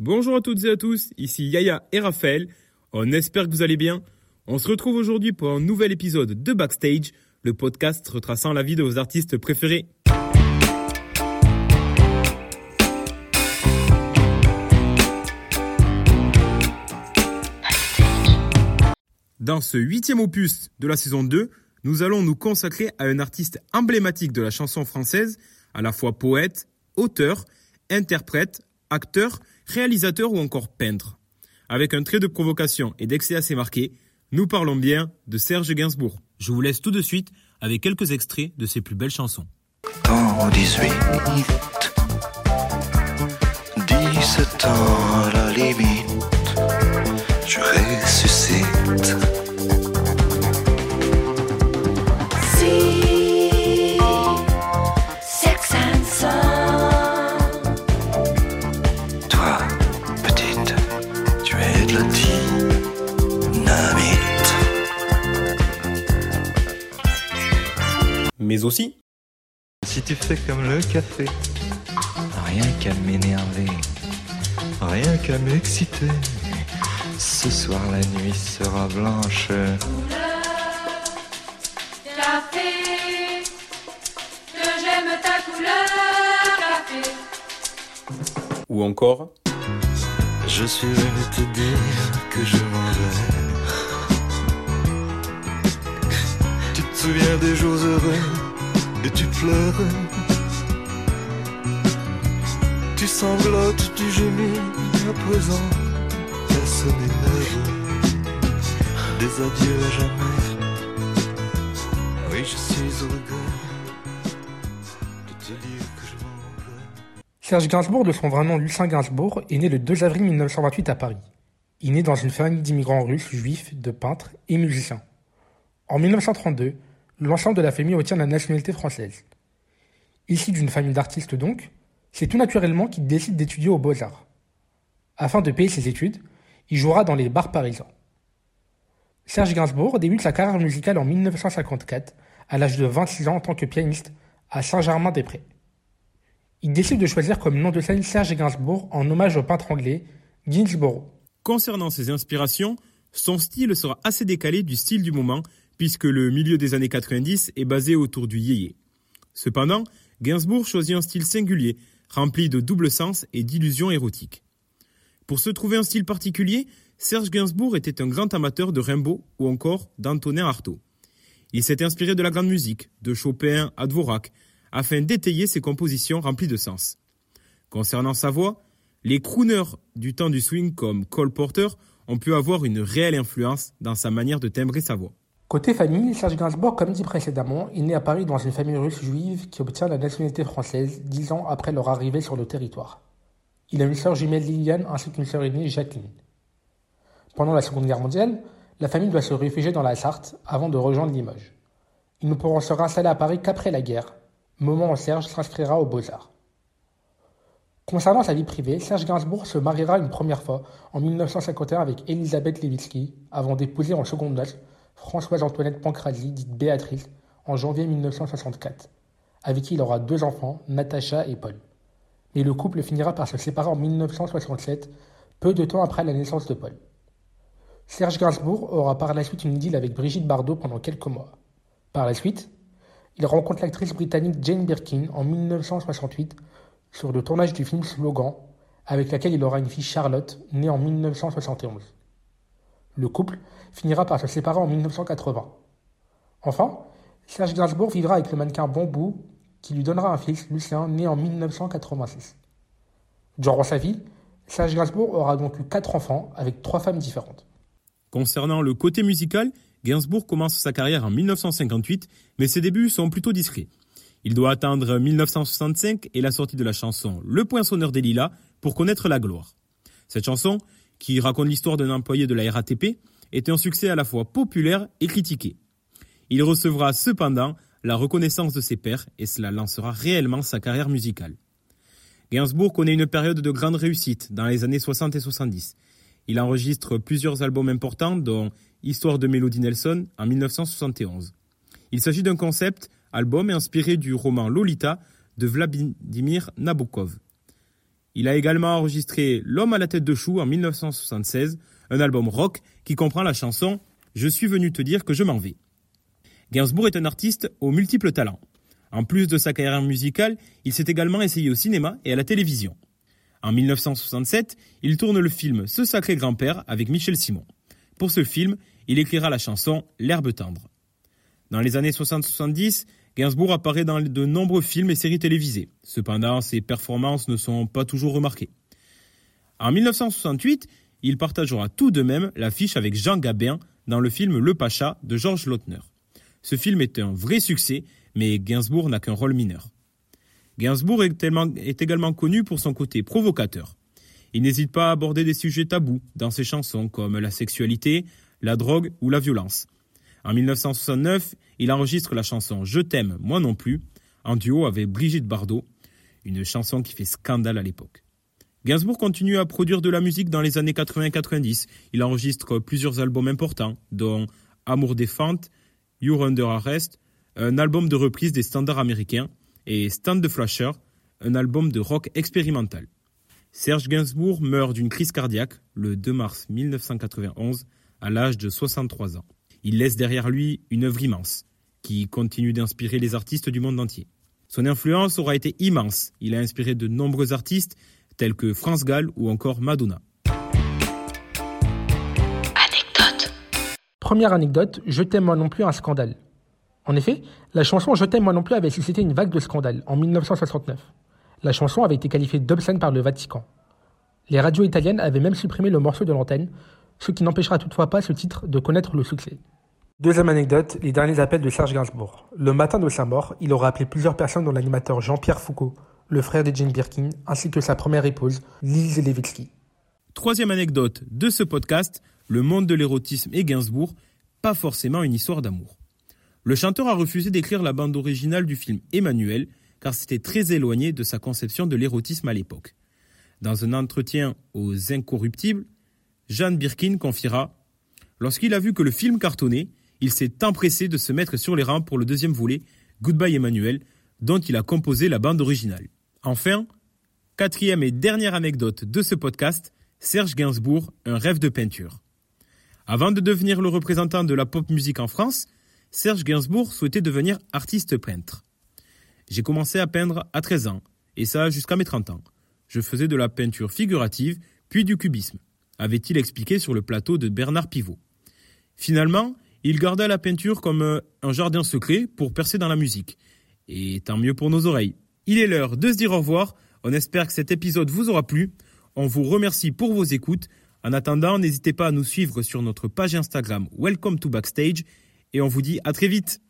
Bonjour à toutes et à tous, ici Yaya et Raphaël. On espère que vous allez bien. On se retrouve aujourd'hui pour un nouvel épisode de Backstage, le podcast retraçant la vie de vos artistes préférés. Dans ce huitième opus de la saison 2, nous allons nous consacrer à un artiste emblématique de la chanson française, à la fois poète, auteur, interprète, acteur, réalisateur ou encore peintre. Avec un trait de provocation et d'excès assez marqué, nous parlons bien de Serge Gainsbourg. Je vous laisse tout de suite avec quelques extraits de ses plus belles chansons. Dans 18, 17 ans à la limite, je ressuscite. Mais aussi, Si tu fais comme le café, rien qu'à m'énerver, rien qu'à m'exciter. Ce soir la nuit sera blanche. Café, que j'aime ta couleur café. ou encore, Je suis venu te dire que je m'en vais. Souviens des jours heureux et tu pleures. Tu sanglotes, tu gémis à présent. Personne n'est. Des adieux à jamais. Oui, je suis au regret de te dire que je m'en. Serge Gainsbourg, de son vrai nom Lucien Gainsbourg, est né le 2 avril 1928 à Paris. Il naît dans une famille d'immigrants russes, juifs, de peintres et musiciens. En 1932, l'ensemble de la famille obtient la nationalité française. Issu d'une famille d'artistes donc, c'est tout naturellement qu'il décide d'étudier aux Beaux-Arts. Afin de payer ses études, il jouera dans les bars parisiens. Serge Gainsbourg débute sa carrière musicale en 1954, à l'âge de 26 ans en tant que pianiste, à Saint-Germain-des-Prés. Il décide de choisir comme nom de scène Serge Gainsbourg en hommage au peintre anglais Gainsborough. concernant ses inspirations, son style sera assez décalé du style du moment, puisque le milieu des années 90 est basé autour du yéyé. Cependant, Gainsbourg choisit un style singulier, rempli de double sens et d'illusions érotiques. Pour se trouver un style particulier, Serge Gainsbourg était un grand amateur de Rimbaud ou encore d'Antonin Artaud. Il s'est inspiré de la grande musique, de Chopin à Dvorak, afin d'étayer ses compositions remplies de sens. Concernant sa voix, les crooners du temps du swing comme Cole Porter ont pu avoir une réelle influence dans sa manière de timbrer sa voix. Côté famille, Serge Gainsbourg, comme dit précédemment, est né à Paris dans une famille russe juive qui obtient la nationalité française dix ans après leur arrivée sur le territoire. Il a une sœur jumelle Liliane ainsi qu'une sœur aînée Jacqueline. Pendant la Seconde Guerre mondiale, la famille doit se réfugier dans la Sarthe avant de rejoindre Limoges. Ils ne pourront se réinstaller à Paris qu'après la guerre, moment où Serge s'inscrira aux Beaux-Arts. Concernant sa vie privée, Serge Gainsbourg se mariera une première fois en 1951 avec Elisabeth Levitsky avant d'épouser en seconde noces Françoise Antoinette Pancrazi, dite Béatrice, en janvier 1964, avec qui il aura deux enfants, Natacha et Paul. Mais le couple finira par se séparer en 1967, peu de temps après la naissance de Paul. Serge Gainsbourg aura par la suite une idylle avec Brigitte Bardot pendant quelques mois. Par la suite, il rencontre l'actrice britannique Jane Birkin en 1968 sur le tournage du film Slogan, avec laquelle il aura une fille Charlotte, née en 1971. Le couple finira par se séparer en 1980. Enfin, Serge Gainsbourg vivra avec le mannequin Bambou, qui lui donnera un fils, Lucien, né en 1986. Durant sa vie, Serge Gainsbourg aura donc eu quatre enfants avec trois femmes différentes. Concernant le côté musical, Gainsbourg commence sa carrière en 1958, mais ses débuts sont plutôt discrets. Il doit attendre 1965 et la sortie de la chanson Le Poinçonneur des Lilas pour connaître la gloire. Cette chanson, qui raconte l'histoire d'un employé de la RATP, est un succès à la fois populaire et critiqué. Il recevra cependant la reconnaissance de ses pairs et cela lancera réellement sa carrière musicale. Gainsbourg connaît une période de grande réussite dans les années 60 et 70. Il enregistre plusieurs albums importants dont Histoire de Mélodie Nelson en 1971. Il s'agit d'un concept album inspiré du roman Lolita de Vladimir Nabokov. Il a également enregistré L'homme à la tête de chou en 1976, un album rock qui comprend la chanson Je suis venu te dire que je m'en vais. Gainsbourg est un artiste aux multiples talents. En plus de sa carrière musicale, il s'est également essayé au cinéma et à la télévision. En 1967, il tourne le film Ce sacré grand-père avec Michel Simon. Pour ce film, il écrira la chanson L'herbe tendre. Dans les années 60-70, Gainsbourg apparaît dans de nombreux films et séries télévisées. Cependant, ses performances ne sont pas toujours remarquées. En 1968, il partagera tout de même l'affiche avec Jean Gabin dans le film Le Pacha de Georges Lautner. Ce film est un vrai succès, mais Gainsbourg n'a qu'un rôle mineur. Gainsbourg est, également connu pour son côté provocateur. Il n'hésite pas à aborder des sujets tabous dans ses chansons comme la sexualité, la drogue ou la violence. En 1969, il enregistre la chanson Je t'aime, moi non plus, en duo avec Brigitte Bardot, une chanson qui fait scandale à l'époque. Gainsbourg continue à produire de la musique dans les années 80-90. Il enregistre plusieurs albums importants, dont Amour des Fentes, You're Under Arrest, un album de reprise des standards américains, et Stand the Flasher, un album de rock expérimental. Serge Gainsbourg meurt d'une crise cardiaque le 2 mars 1991 à l'âge de 63 ans. Il laisse derrière lui une œuvre immense qui continue d'inspirer les artistes du monde entier. Son influence aura été immense. Il a inspiré de nombreux artistes tels que France Gall ou encore Madonna. Anecdote. Première anecdote, Je t'aime moi non plus un scandale. En effet, la chanson Je t'aime moi non plus avait suscité une vague de scandales en 1969. La chanson avait été qualifiée d'obscène par le Vatican. Les radios italiennes avaient même supprimé le morceau de l'antenne, ce qui n'empêchera toutefois pas ce titre de connaître le succès. Deuxième anecdote, les derniers appels de Serge Gainsbourg. Le matin de sa mort, il aura appelé plusieurs personnes dont l'animateur Jean-Pierre Foucault, le frère de Jane Birkin, ainsi que sa première épouse, Lise Levitsky. Troisième anecdote de ce podcast, le monde de l'érotisme et Gainsbourg, pas forcément une histoire d'amour. Le chanteur a refusé d'écrire la bande originale du film Emmanuel, car c'était très éloigné de sa conception de l'érotisme à l'époque. Dans un entretien aux Incorruptibles, Jeanne Birkin confiera Lorsqu'il a vu que le film cartonnait, il s'est empressé de se mettre sur les rangs pour le deuxième volet, Goodbye Emmanuel, dont il a composé la bande originale. Enfin, quatrième et dernière anecdote de ce podcast, Serge Gainsbourg, un rêve de peinture. Avant de devenir le représentant de la pop musique en France, Serge Gainsbourg souhaitait devenir artiste peintre. J'ai commencé à peindre à 13 ans, et ça jusqu'à mes 30 ans. Je faisais de la peinture figurative, puis du cubisme, avait-il expliqué sur le plateau de Bernard Pivot. Finalement, il garda la peinture comme euh, un jardin secret pour percer dans la musique. Et tant mieux pour nos oreilles. Il est l'heure de se dire au revoir. On espère que cet épisode vous aura plu. On vous remercie pour vos écoutes. En attendant, n'hésitez pas à nous suivre sur notre page Instagram Welcome to Backstage et on vous dit à très vite.